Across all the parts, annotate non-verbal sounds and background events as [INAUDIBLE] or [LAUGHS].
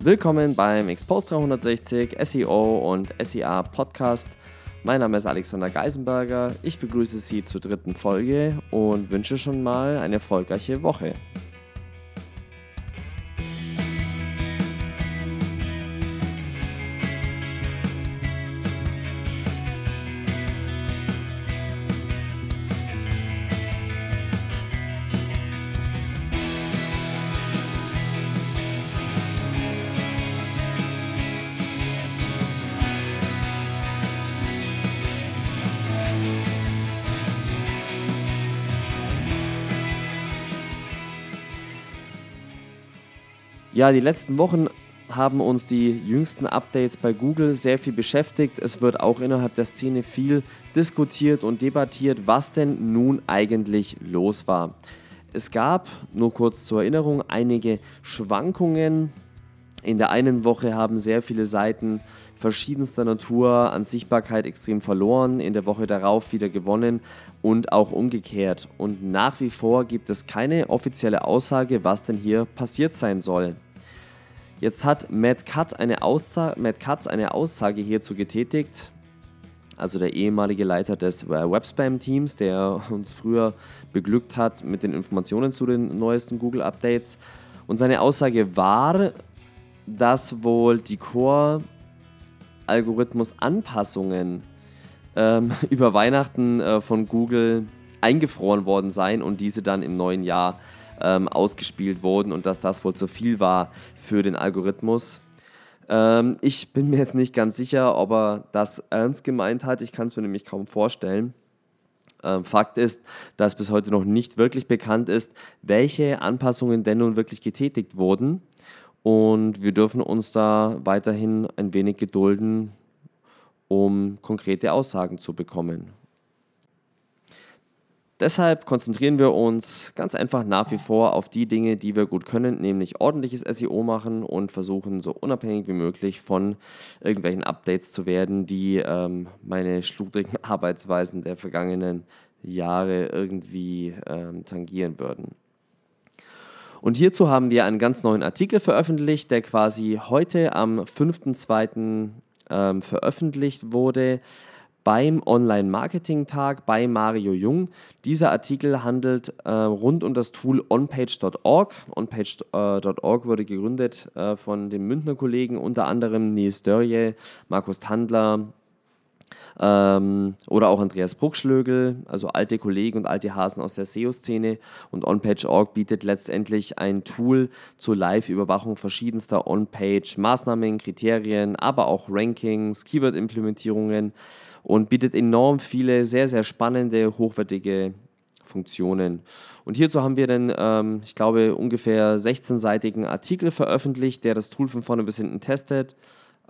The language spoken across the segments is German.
Willkommen beim Expose 360 SEO und SEA Podcast. Mein Name ist Alexander Geisenberger. Ich begrüße Sie zur dritten Folge und wünsche schon mal eine erfolgreiche Woche. Ja, die letzten Wochen haben uns die jüngsten Updates bei Google sehr viel beschäftigt. Es wird auch innerhalb der Szene viel diskutiert und debattiert, was denn nun eigentlich los war. Es gab, nur kurz zur Erinnerung, einige Schwankungen. In der einen Woche haben sehr viele Seiten verschiedenster Natur an Sichtbarkeit extrem verloren, in der Woche darauf wieder gewonnen und auch umgekehrt. Und nach wie vor gibt es keine offizielle Aussage, was denn hier passiert sein soll. Jetzt hat Matt, Katz eine, Aussage, Matt Katz eine Aussage hierzu getätigt, also der ehemalige Leiter des äh, Webspam-Teams, der uns früher beglückt hat mit den Informationen zu den neuesten Google-Updates. Und seine Aussage war, dass wohl die Core-Algorithmus-Anpassungen ähm, [LAUGHS] über Weihnachten äh, von Google eingefroren worden seien und diese dann im neuen Jahr ähm, ausgespielt wurden und dass das wohl zu viel war für den Algorithmus. Ähm, ich bin mir jetzt nicht ganz sicher, ob er das ernst gemeint hat. Ich kann es mir nämlich kaum vorstellen. Ähm, Fakt ist, dass bis heute noch nicht wirklich bekannt ist, welche Anpassungen denn nun wirklich getätigt wurden. Und wir dürfen uns da weiterhin ein wenig gedulden, um konkrete Aussagen zu bekommen. Deshalb konzentrieren wir uns ganz einfach nach wie vor auf die Dinge, die wir gut können, nämlich ordentliches SEO machen und versuchen, so unabhängig wie möglich von irgendwelchen Updates zu werden, die ähm, meine schludrigen [LAUGHS] Arbeitsweisen der vergangenen Jahre irgendwie ähm, tangieren würden. Und hierzu haben wir einen ganz neuen Artikel veröffentlicht, der quasi heute am 5.2. Ähm, veröffentlicht wurde beim Online-Marketing-Tag bei Mario Jung. Dieser Artikel handelt äh, rund um das Tool onpage.org. Onpage.org wurde gegründet äh, von den Münchner Kollegen, unter anderem Nils Dörje, Markus Tandler, ähm, oder auch Andreas Bruckschlögel, also alte Kollegen und alte Hasen aus der SEO-Szene. Und OnPage.org bietet letztendlich ein Tool zur Live-Überwachung verschiedenster On-Page-Maßnahmen, Kriterien, aber auch Rankings, Keyword-Implementierungen und bietet enorm viele sehr, sehr spannende, hochwertige Funktionen. Und hierzu haben wir dann, ähm, ich glaube, ungefähr 16-seitigen Artikel veröffentlicht, der das Tool von vorne bis hinten testet.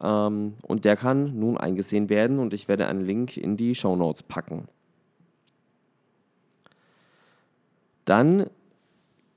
Ähm, und der kann nun eingesehen werden und ich werde einen Link in die Show Notes packen. Dann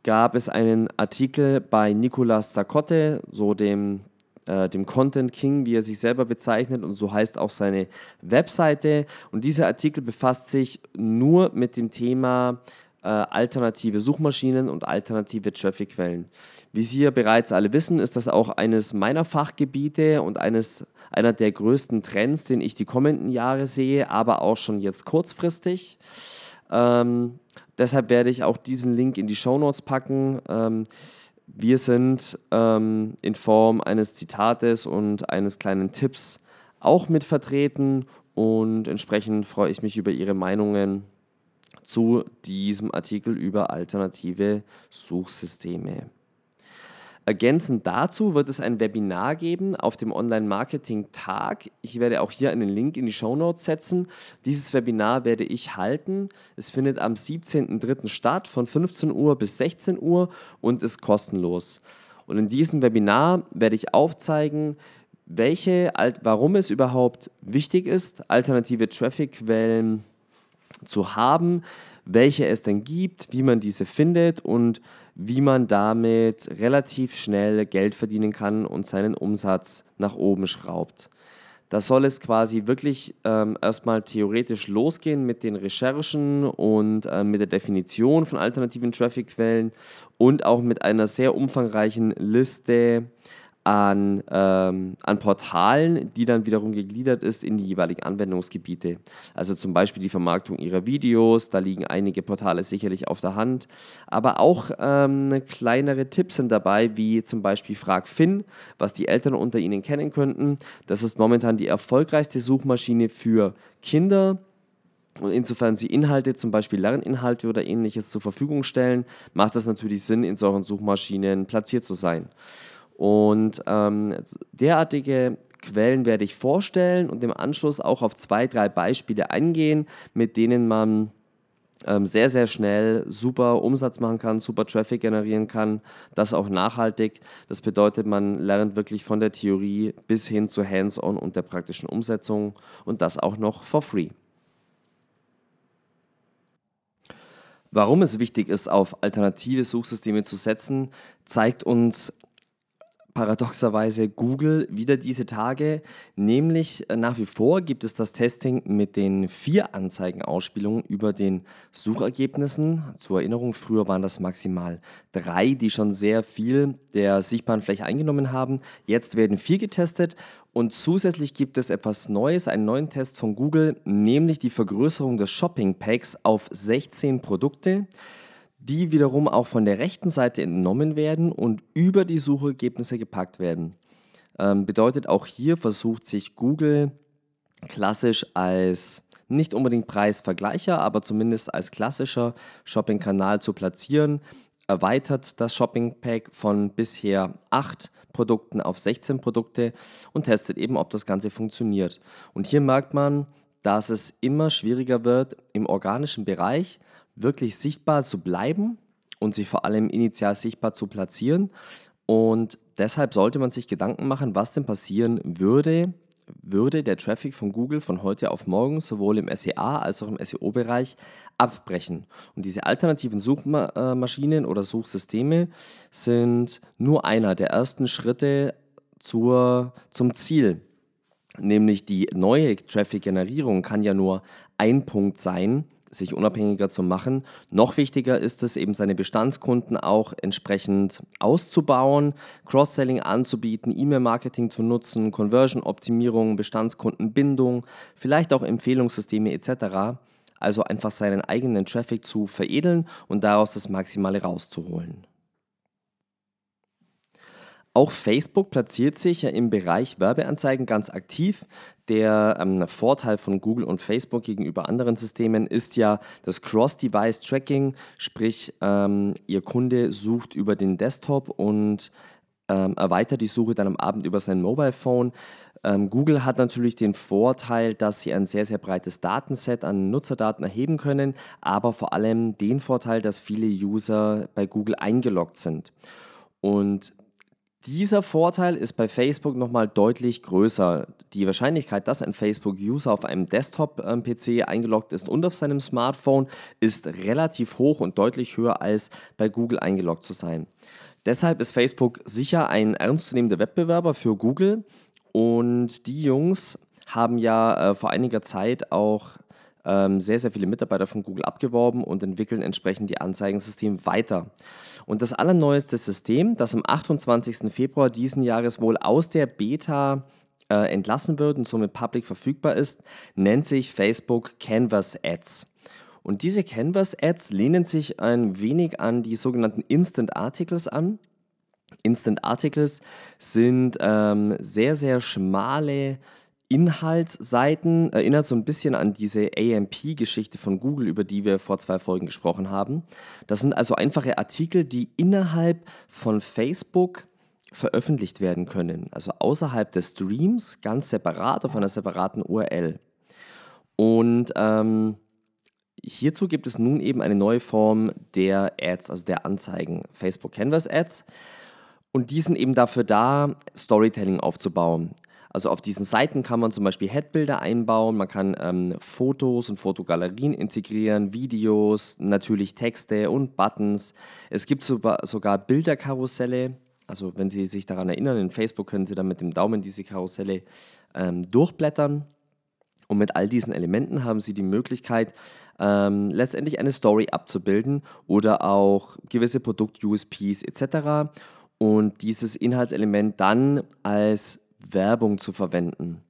gab es einen Artikel bei Nicolas Sacotte, so dem, äh, dem Content King, wie er sich selber bezeichnet, und so heißt auch seine Webseite. Und dieser Artikel befasst sich nur mit dem Thema äh, alternative Suchmaschinen und alternative Trafficquellen. Wie Sie ja bereits alle wissen, ist das auch eines meiner Fachgebiete und eines, einer der größten Trends, den ich die kommenden Jahre sehe, aber auch schon jetzt kurzfristig. Ähm, deshalb werde ich auch diesen Link in die Show Notes packen. Ähm, wir sind ähm, in Form eines Zitates und eines kleinen Tipps auch mit vertreten und entsprechend freue ich mich über Ihre Meinungen zu diesem Artikel über alternative Suchsysteme. Ergänzend dazu wird es ein Webinar geben auf dem Online-Marketing-Tag. Ich werde auch hier einen Link in die Show Notes setzen. Dieses Webinar werde ich halten. Es findet am 17.03. statt von 15 Uhr bis 16 Uhr und ist kostenlos. Und in diesem Webinar werde ich aufzeigen, welche, warum es überhaupt wichtig ist, alternative Traffic-Quellen zu haben, welche es denn gibt, wie man diese findet und wie man damit relativ schnell Geld verdienen kann und seinen Umsatz nach oben schraubt. Da soll es quasi wirklich ähm, erstmal theoretisch losgehen mit den Recherchen und äh, mit der Definition von alternativen Traffic-Quellen und auch mit einer sehr umfangreichen Liste an, ähm, an Portalen, die dann wiederum gegliedert ist in die jeweiligen Anwendungsgebiete. Also zum Beispiel die Vermarktung ihrer Videos, da liegen einige Portale sicherlich auf der Hand. Aber auch ähm, kleinere Tipps sind dabei, wie zum Beispiel Frag Finn, was die Eltern unter Ihnen kennen könnten. Das ist momentan die erfolgreichste Suchmaschine für Kinder. Und insofern Sie Inhalte, zum Beispiel Lerninhalte oder ähnliches zur Verfügung stellen, macht es natürlich Sinn, in solchen Suchmaschinen platziert zu sein. Und ähm, derartige Quellen werde ich vorstellen und im Anschluss auch auf zwei, drei Beispiele eingehen, mit denen man ähm, sehr, sehr schnell super Umsatz machen kann, super Traffic generieren kann, das auch nachhaltig. Das bedeutet, man lernt wirklich von der Theorie bis hin zu Hands-on und der praktischen Umsetzung und das auch noch for free. Warum es wichtig ist, auf alternative Suchsysteme zu setzen, zeigt uns paradoxerweise Google wieder diese Tage. Nämlich äh, nach wie vor gibt es das Testing mit den vier Anzeigenausspielungen über den Suchergebnissen. Zur Erinnerung, früher waren das maximal drei, die schon sehr viel der sichtbaren Fläche eingenommen haben. Jetzt werden vier getestet und zusätzlich gibt es etwas Neues, einen neuen Test von Google, nämlich die Vergrößerung des Shopping Packs auf 16 Produkte die wiederum auch von der rechten Seite entnommen werden und über die Suchergebnisse gepackt werden. Ähm, bedeutet auch hier versucht sich Google klassisch als nicht unbedingt Preisvergleicher, aber zumindest als klassischer Shopping-Kanal zu platzieren, erweitert das Shopping-Pack von bisher 8 Produkten auf 16 Produkte und testet eben, ob das Ganze funktioniert. Und hier merkt man, dass es immer schwieriger wird im organischen Bereich, wirklich sichtbar zu bleiben und sich vor allem initial sichtbar zu platzieren. Und deshalb sollte man sich Gedanken machen, was denn passieren würde, würde der Traffic von Google von heute auf morgen sowohl im SEA als auch im SEO-Bereich abbrechen. Und diese alternativen Suchmaschinen oder Suchsysteme sind nur einer der ersten Schritte zur, zum Ziel. Nämlich die neue Traffic-Generierung kann ja nur ein Punkt sein, sich unabhängiger zu machen. Noch wichtiger ist es eben, seine Bestandskunden auch entsprechend auszubauen, Cross-Selling anzubieten, E-Mail-Marketing zu nutzen, Conversion-Optimierung, Bestandskundenbindung, vielleicht auch Empfehlungssysteme etc. Also einfach seinen eigenen Traffic zu veredeln und daraus das Maximale rauszuholen. Auch Facebook platziert sich ja im Bereich Werbeanzeigen ganz aktiv. Der ähm, Vorteil von Google und Facebook gegenüber anderen Systemen ist ja das Cross-Device-Tracking, sprich ähm, Ihr Kunde sucht über den Desktop und ähm, erweitert die Suche dann am Abend über sein Mobile Phone. Ähm, Google hat natürlich den Vorteil, dass sie ein sehr, sehr breites Datenset an Nutzerdaten erheben können, aber vor allem den Vorteil, dass viele User bei Google eingeloggt sind. Und dieser Vorteil ist bei Facebook nochmal deutlich größer. Die Wahrscheinlichkeit, dass ein Facebook-User auf einem Desktop-PC eingeloggt ist und auf seinem Smartphone, ist relativ hoch und deutlich höher als bei Google eingeloggt zu sein. Deshalb ist Facebook sicher ein ernstzunehmender Wettbewerber für Google und die Jungs haben ja äh, vor einiger Zeit auch ähm, sehr, sehr viele Mitarbeiter von Google abgeworben und entwickeln entsprechend die Anzeigensysteme weiter. Und das allerneueste System, das am 28. Februar diesen Jahres wohl aus der Beta äh, entlassen wird und somit public verfügbar ist, nennt sich Facebook Canvas Ads. Und diese Canvas Ads lehnen sich ein wenig an die sogenannten Instant Articles an. Instant Articles sind ähm, sehr, sehr schmale Inhaltsseiten erinnert so ein bisschen an diese AMP-Geschichte von Google, über die wir vor zwei Folgen gesprochen haben. Das sind also einfache Artikel, die innerhalb von Facebook veröffentlicht werden können, also außerhalb des Streams, ganz separat auf einer separaten URL. Und ähm, hierzu gibt es nun eben eine neue Form der Ads, also der Anzeigen, Facebook Canvas Ads. Und die sind eben dafür da, Storytelling aufzubauen. Also auf diesen Seiten kann man zum Beispiel Headbilder einbauen, man kann ähm, Fotos und Fotogalerien integrieren, Videos, natürlich Texte und Buttons. Es gibt sogar Bilderkarusselle. Also wenn Sie sich daran erinnern, in Facebook können Sie dann mit dem Daumen diese Karusselle ähm, durchblättern. Und mit all diesen Elementen haben Sie die Möglichkeit, ähm, letztendlich eine Story abzubilden oder auch gewisse Produkt-USPs etc. und dieses Inhaltselement dann als Werbung zu verwenden.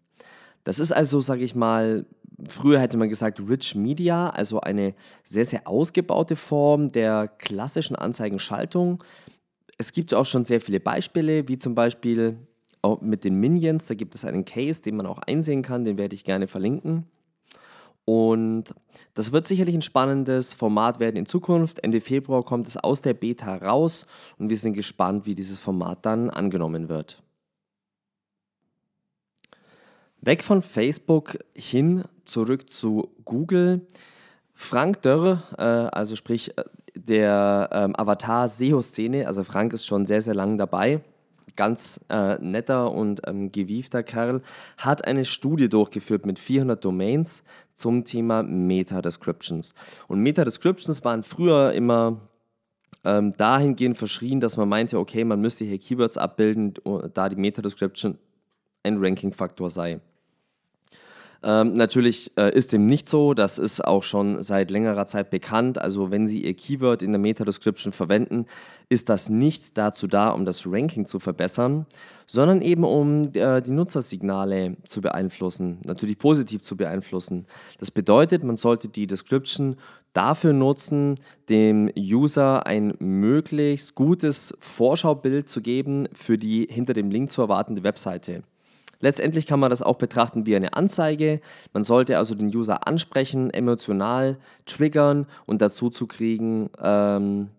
Das ist also, sage ich mal, früher hätte man gesagt Rich Media, also eine sehr, sehr ausgebaute Form der klassischen Anzeigenschaltung. Es gibt auch schon sehr viele Beispiele, wie zum Beispiel mit den Minions. Da gibt es einen Case, den man auch einsehen kann, den werde ich gerne verlinken. Und das wird sicherlich ein spannendes Format werden in Zukunft. Ende Februar kommt es aus der Beta raus und wir sind gespannt, wie dieses Format dann angenommen wird. Weg von Facebook hin zurück zu Google. Frank Dörr, äh, also sprich äh, der ähm, Avatar-SEO-Szene, also Frank ist schon sehr, sehr lang dabei, ganz äh, netter und ähm, gewiefter Kerl, hat eine Studie durchgeführt mit 400 Domains zum Thema Meta-Descriptions. Und Meta-Descriptions waren früher immer ähm, dahingehend verschrien, dass man meinte, okay, man müsste hier Keywords abbilden, da die Meta-Description ein Ranking-Faktor sei. Ähm, natürlich äh, ist dem nicht so, das ist auch schon seit längerer Zeit bekannt. Also wenn Sie Ihr Keyword in der Meta-Description verwenden, ist das nicht dazu da, um das Ranking zu verbessern, sondern eben um äh, die Nutzersignale zu beeinflussen, natürlich positiv zu beeinflussen. Das bedeutet, man sollte die Description dafür nutzen, dem User ein möglichst gutes Vorschaubild zu geben für die hinter dem Link zu erwartende Webseite. Letztendlich kann man das auch betrachten wie eine Anzeige. Man sollte also den User ansprechen, emotional triggern und dazu zu kriegen, ähm,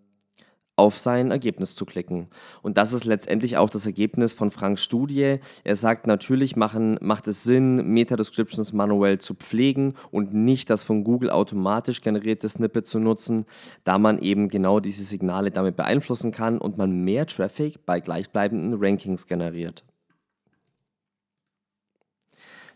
auf sein Ergebnis zu klicken. Und das ist letztendlich auch das Ergebnis von Franks Studie. Er sagt, natürlich machen, macht es Sinn, Meta-Descriptions manuell zu pflegen und nicht das von Google automatisch generierte Snippet zu nutzen, da man eben genau diese Signale damit beeinflussen kann und man mehr Traffic bei gleichbleibenden Rankings generiert.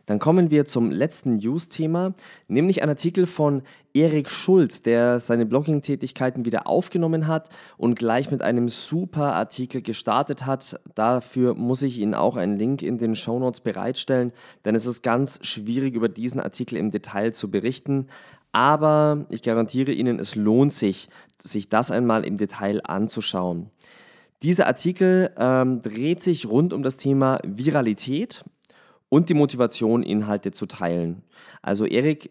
Dann kommen wir zum letzten News-Thema, nämlich ein Artikel von Erik Schulz, der seine Blogging-Tätigkeiten wieder aufgenommen hat und gleich mit einem super Artikel gestartet hat. Dafür muss ich Ihnen auch einen Link in den Show Notes bereitstellen, denn es ist ganz schwierig, über diesen Artikel im Detail zu berichten. Aber ich garantiere Ihnen, es lohnt sich, sich das einmal im Detail anzuschauen. Dieser Artikel ähm, dreht sich rund um das Thema Viralität und die Motivation, Inhalte zu teilen. Also Erik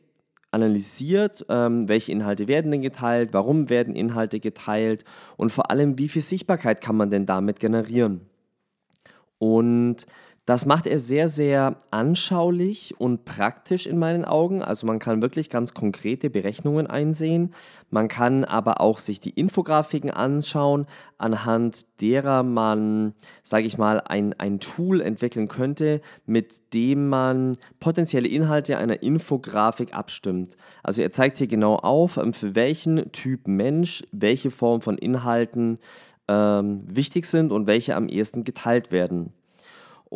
analysiert, ähm, welche Inhalte werden denn geteilt, warum werden Inhalte geteilt und vor allem, wie viel Sichtbarkeit kann man denn damit generieren. Und das macht er sehr, sehr anschaulich und praktisch in meinen Augen. Also man kann wirklich ganz konkrete Berechnungen einsehen. Man kann aber auch sich die Infografiken anschauen, anhand derer man, sage ich mal, ein, ein Tool entwickeln könnte, mit dem man potenzielle Inhalte einer Infografik abstimmt. Also er zeigt hier genau auf, ähm, für welchen Typ Mensch welche Form von Inhalten ähm, wichtig sind und welche am ehesten geteilt werden.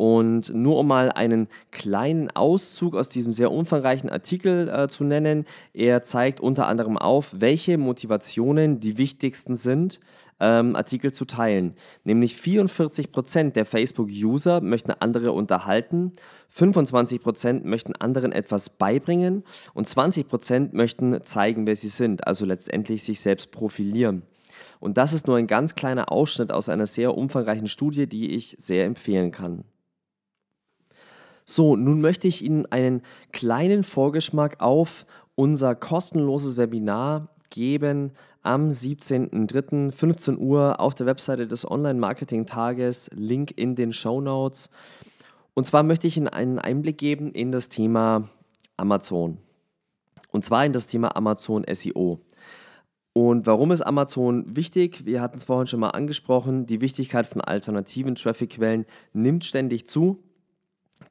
Und nur um mal einen kleinen Auszug aus diesem sehr umfangreichen Artikel äh, zu nennen, er zeigt unter anderem auf, welche Motivationen die wichtigsten sind, ähm, Artikel zu teilen. Nämlich 44% der Facebook-User möchten andere unterhalten, 25% möchten anderen etwas beibringen und 20% möchten zeigen, wer sie sind, also letztendlich sich selbst profilieren. Und das ist nur ein ganz kleiner Ausschnitt aus einer sehr umfangreichen Studie, die ich sehr empfehlen kann. So, nun möchte ich Ihnen einen kleinen Vorgeschmack auf unser kostenloses Webinar geben am 17.03.15 Uhr auf der Webseite des Online-Marketing-Tages, Link in den Show Notes. Und zwar möchte ich Ihnen einen Einblick geben in das Thema Amazon. Und zwar in das Thema Amazon SEO. Und warum ist Amazon wichtig? Wir hatten es vorhin schon mal angesprochen. Die Wichtigkeit von alternativen Traffic-Quellen nimmt ständig zu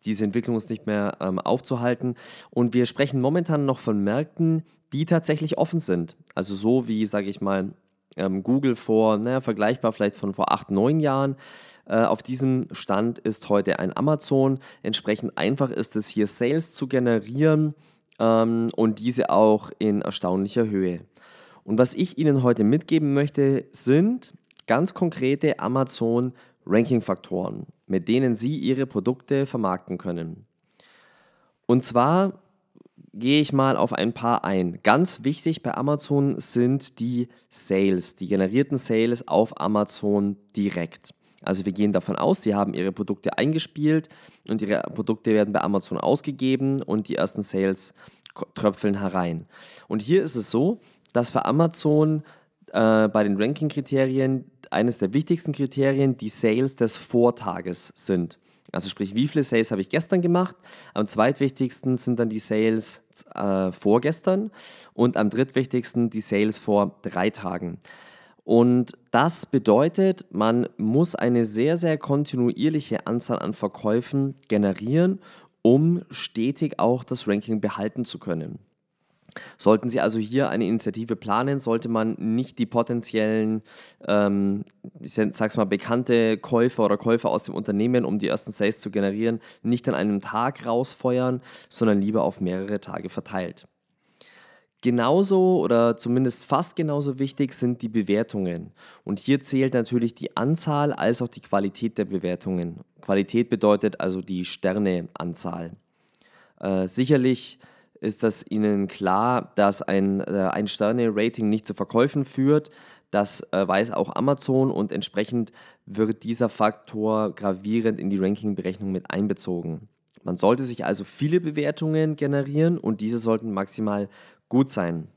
diese Entwicklung ist nicht mehr ähm, aufzuhalten. Und wir sprechen momentan noch von Märkten, die tatsächlich offen sind. Also so wie, sage ich mal, ähm, Google vor, naja, vergleichbar vielleicht von vor acht, neun Jahren. Äh, auf diesem Stand ist heute ein Amazon. Entsprechend einfach ist es hier Sales zu generieren ähm, und diese auch in erstaunlicher Höhe. Und was ich Ihnen heute mitgeben möchte, sind ganz konkrete Amazon Ranking-Faktoren, mit denen Sie Ihre Produkte vermarkten können. Und zwar gehe ich mal auf ein paar ein. Ganz wichtig bei Amazon sind die Sales, die generierten Sales auf Amazon direkt. Also wir gehen davon aus, Sie haben Ihre Produkte eingespielt und Ihre Produkte werden bei Amazon ausgegeben und die ersten Sales tröpfeln herein. Und hier ist es so, dass für Amazon äh, bei den Ranking-Kriterien eines der wichtigsten Kriterien die Sales des Vortages sind. Also sprich, wie viele Sales habe ich gestern gemacht? Am zweitwichtigsten sind dann die Sales äh, vorgestern und am drittwichtigsten die Sales vor drei Tagen. Und das bedeutet, man muss eine sehr, sehr kontinuierliche Anzahl an Verkäufen generieren, um stetig auch das Ranking behalten zu können. Sollten Sie also hier eine Initiative planen, sollte man nicht die potenziellen, ähm, ich sag's mal, bekannte Käufer oder Käufer aus dem Unternehmen, um die ersten Sales zu generieren, nicht an einem Tag rausfeuern, sondern lieber auf mehrere Tage verteilt. Genauso oder zumindest fast genauso wichtig sind die Bewertungen. Und hier zählt natürlich die Anzahl als auch die Qualität der Bewertungen. Qualität bedeutet also die Sterneanzahl. Äh, sicherlich ist das Ihnen klar, dass ein, äh, ein Sterne-Rating nicht zu Verkäufen führt. Das äh, weiß auch Amazon und entsprechend wird dieser Faktor gravierend in die Ranking-Berechnung mit einbezogen. Man sollte sich also viele Bewertungen generieren und diese sollten maximal gut sein.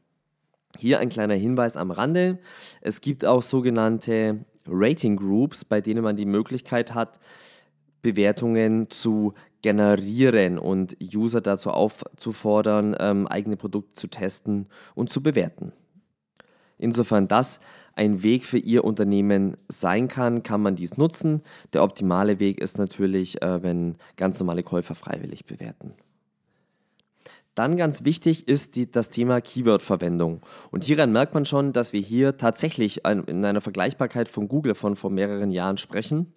Hier ein kleiner Hinweis am Rande. Es gibt auch sogenannte Rating Groups, bei denen man die Möglichkeit hat, Bewertungen zu generieren und User dazu aufzufordern, ähm, eigene Produkte zu testen und zu bewerten. Insofern das ein Weg für Ihr Unternehmen sein kann, kann man dies nutzen. Der optimale Weg ist natürlich, äh, wenn ganz normale Käufer freiwillig bewerten. Dann ganz wichtig ist die, das Thema Keyword-Verwendung. Und hieran merkt man schon, dass wir hier tatsächlich in einer Vergleichbarkeit von Google von vor mehreren Jahren sprechen.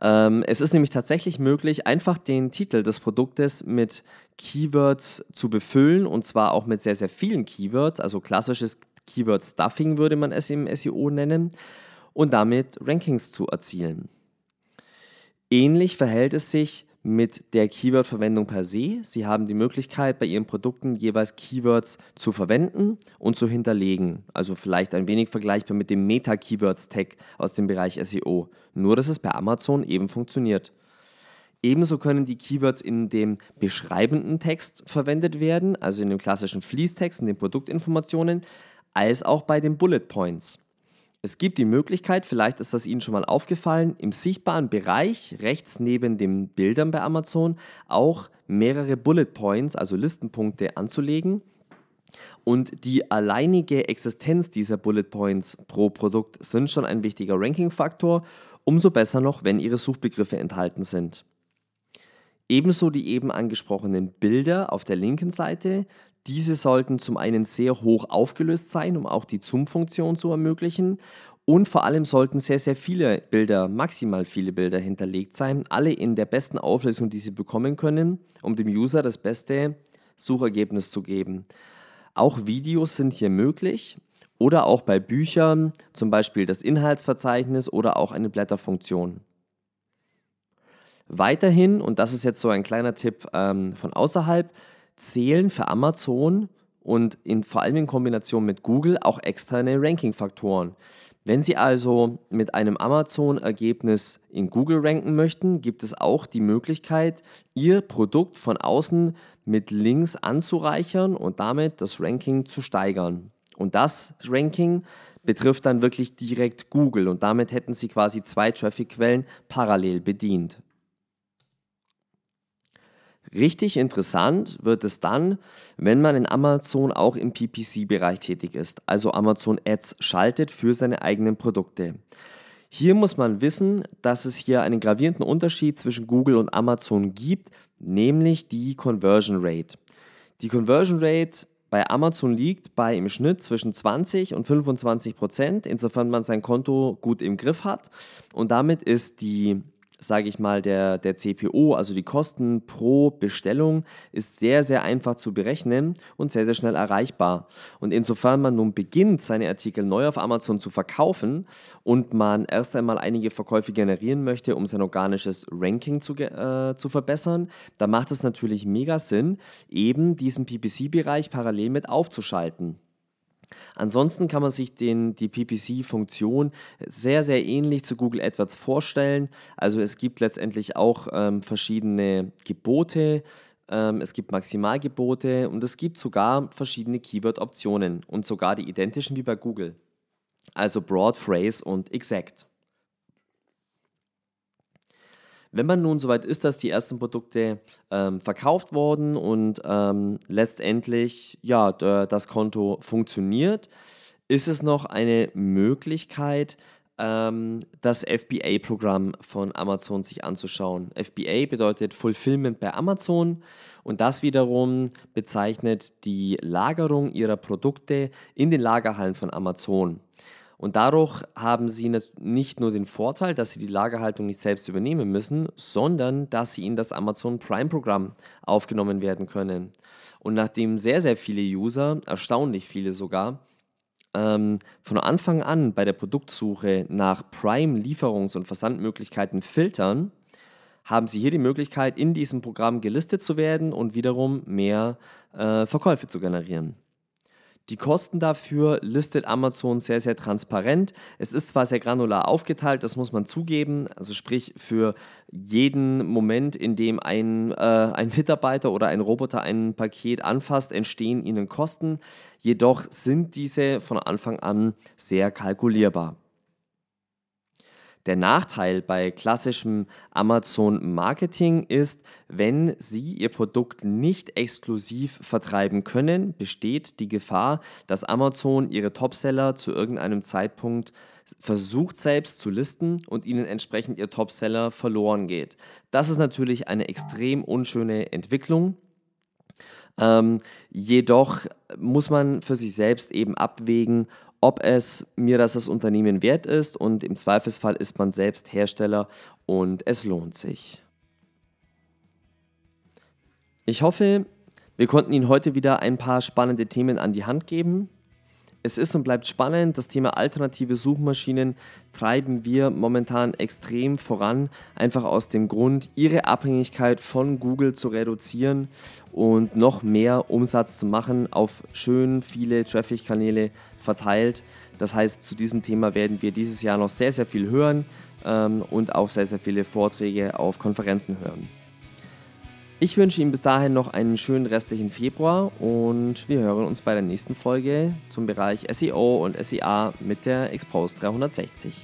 Ähm, es ist nämlich tatsächlich möglich, einfach den Titel des Produktes mit Keywords zu befüllen und zwar auch mit sehr, sehr vielen Keywords, also klassisches Keyword-Stuffing würde man es im SEO nennen und damit Rankings zu erzielen. Ähnlich verhält es sich mit der Keyword-Verwendung per se. Sie haben die Möglichkeit, bei Ihren Produkten jeweils Keywords zu verwenden und zu hinterlegen. Also vielleicht ein wenig vergleichbar mit dem Meta-Keywords-Tag aus dem Bereich SEO. Nur, dass es bei Amazon eben funktioniert. Ebenso können die Keywords in dem beschreibenden Text verwendet werden, also in dem klassischen Fließtext und den Produktinformationen, als auch bei den Bullet Points. Es gibt die Möglichkeit, vielleicht ist das Ihnen schon mal aufgefallen, im sichtbaren Bereich rechts neben den Bildern bei Amazon auch mehrere Bullet Points, also Listenpunkte anzulegen. Und die alleinige Existenz dieser Bullet Points pro Produkt sind schon ein wichtiger Ranking-Faktor, umso besser noch, wenn Ihre Suchbegriffe enthalten sind. Ebenso die eben angesprochenen Bilder auf der linken Seite, diese sollten zum einen sehr hoch aufgelöst sein, um auch die Zoom-Funktion zu ermöglichen. Und vor allem sollten sehr, sehr viele Bilder, maximal viele Bilder hinterlegt sein, alle in der besten Auflösung, die sie bekommen können, um dem User das beste Suchergebnis zu geben. Auch Videos sind hier möglich oder auch bei Büchern, zum Beispiel das Inhaltsverzeichnis oder auch eine Blätterfunktion. Weiterhin, und das ist jetzt so ein kleiner Tipp ähm, von außerhalb, zählen für Amazon und in, vor allem in Kombination mit Google auch externe Ranking-Faktoren. Wenn Sie also mit einem Amazon-Ergebnis in Google ranken möchten, gibt es auch die Möglichkeit, Ihr Produkt von außen mit Links anzureichern und damit das Ranking zu steigern. Und das Ranking betrifft dann wirklich direkt Google und damit hätten Sie quasi zwei Traffic-Quellen parallel bedient. Richtig interessant wird es dann, wenn man in Amazon auch im PPC-Bereich tätig ist, also Amazon Ads schaltet für seine eigenen Produkte. Hier muss man wissen, dass es hier einen gravierenden Unterschied zwischen Google und Amazon gibt, nämlich die Conversion Rate. Die Conversion Rate bei Amazon liegt bei im Schnitt zwischen 20 und 25 Prozent, insofern man sein Konto gut im Griff hat. Und damit ist die sage ich mal, der, der CPO, also die Kosten pro Bestellung, ist sehr, sehr einfach zu berechnen und sehr, sehr schnell erreichbar. Und insofern man nun beginnt, seine Artikel neu auf Amazon zu verkaufen und man erst einmal einige Verkäufe generieren möchte, um sein organisches Ranking zu, äh, zu verbessern, da macht es natürlich mega Sinn, eben diesen PPC-Bereich parallel mit aufzuschalten. Ansonsten kann man sich den, die PPC-Funktion sehr, sehr ähnlich zu Google AdWords vorstellen. Also es gibt letztendlich auch ähm, verschiedene Gebote, ähm, es gibt Maximalgebote und es gibt sogar verschiedene Keyword-Optionen und sogar die identischen wie bei Google. Also Broad, Phrase und Exact. Wenn man nun soweit ist, dass die ersten Produkte ähm, verkauft wurden und ähm, letztendlich ja, das Konto funktioniert, ist es noch eine Möglichkeit, ähm, das FBA-Programm von Amazon sich anzuschauen. FBA bedeutet Fulfillment bei Amazon und das wiederum bezeichnet die Lagerung ihrer Produkte in den Lagerhallen von Amazon. Und dadurch haben sie nicht nur den Vorteil, dass sie die Lagerhaltung nicht selbst übernehmen müssen, sondern dass sie in das Amazon Prime-Programm aufgenommen werden können. Und nachdem sehr, sehr viele User, erstaunlich viele sogar, ähm, von Anfang an bei der Produktsuche nach Prime-Lieferungs- und Versandmöglichkeiten filtern, haben Sie hier die Möglichkeit, in diesem Programm gelistet zu werden und wiederum mehr äh, Verkäufe zu generieren. Die Kosten dafür listet Amazon sehr, sehr transparent. Es ist zwar sehr granular aufgeteilt, das muss man zugeben. Also sprich, für jeden Moment, in dem ein, äh, ein Mitarbeiter oder ein Roboter ein Paket anfasst, entstehen ihnen Kosten. Jedoch sind diese von Anfang an sehr kalkulierbar. Der Nachteil bei klassischem Amazon-Marketing ist, wenn Sie Ihr Produkt nicht exklusiv vertreiben können, besteht die Gefahr, dass Amazon Ihre Topseller zu irgendeinem Zeitpunkt versucht selbst zu listen und Ihnen entsprechend Ihr Topseller verloren geht. Das ist natürlich eine extrem unschöne Entwicklung. Ähm, jedoch muss man für sich selbst eben abwägen, ob es mir das das Unternehmen wert ist und im Zweifelsfall ist man selbst Hersteller und es lohnt sich. Ich hoffe, wir konnten Ihnen heute wieder ein paar spannende Themen an die Hand geben. Es ist und bleibt spannend. Das Thema alternative Suchmaschinen treiben wir momentan extrem voran, einfach aus dem Grund, ihre Abhängigkeit von Google zu reduzieren und noch mehr Umsatz zu machen auf schön viele Traffic-Kanäle verteilt. Das heißt, zu diesem Thema werden wir dieses Jahr noch sehr, sehr viel hören ähm, und auch sehr, sehr viele Vorträge auf Konferenzen hören. Ich wünsche Ihnen bis dahin noch einen schönen restlichen Februar und wir hören uns bei der nächsten Folge zum Bereich SEO und SEA mit der Expose 360.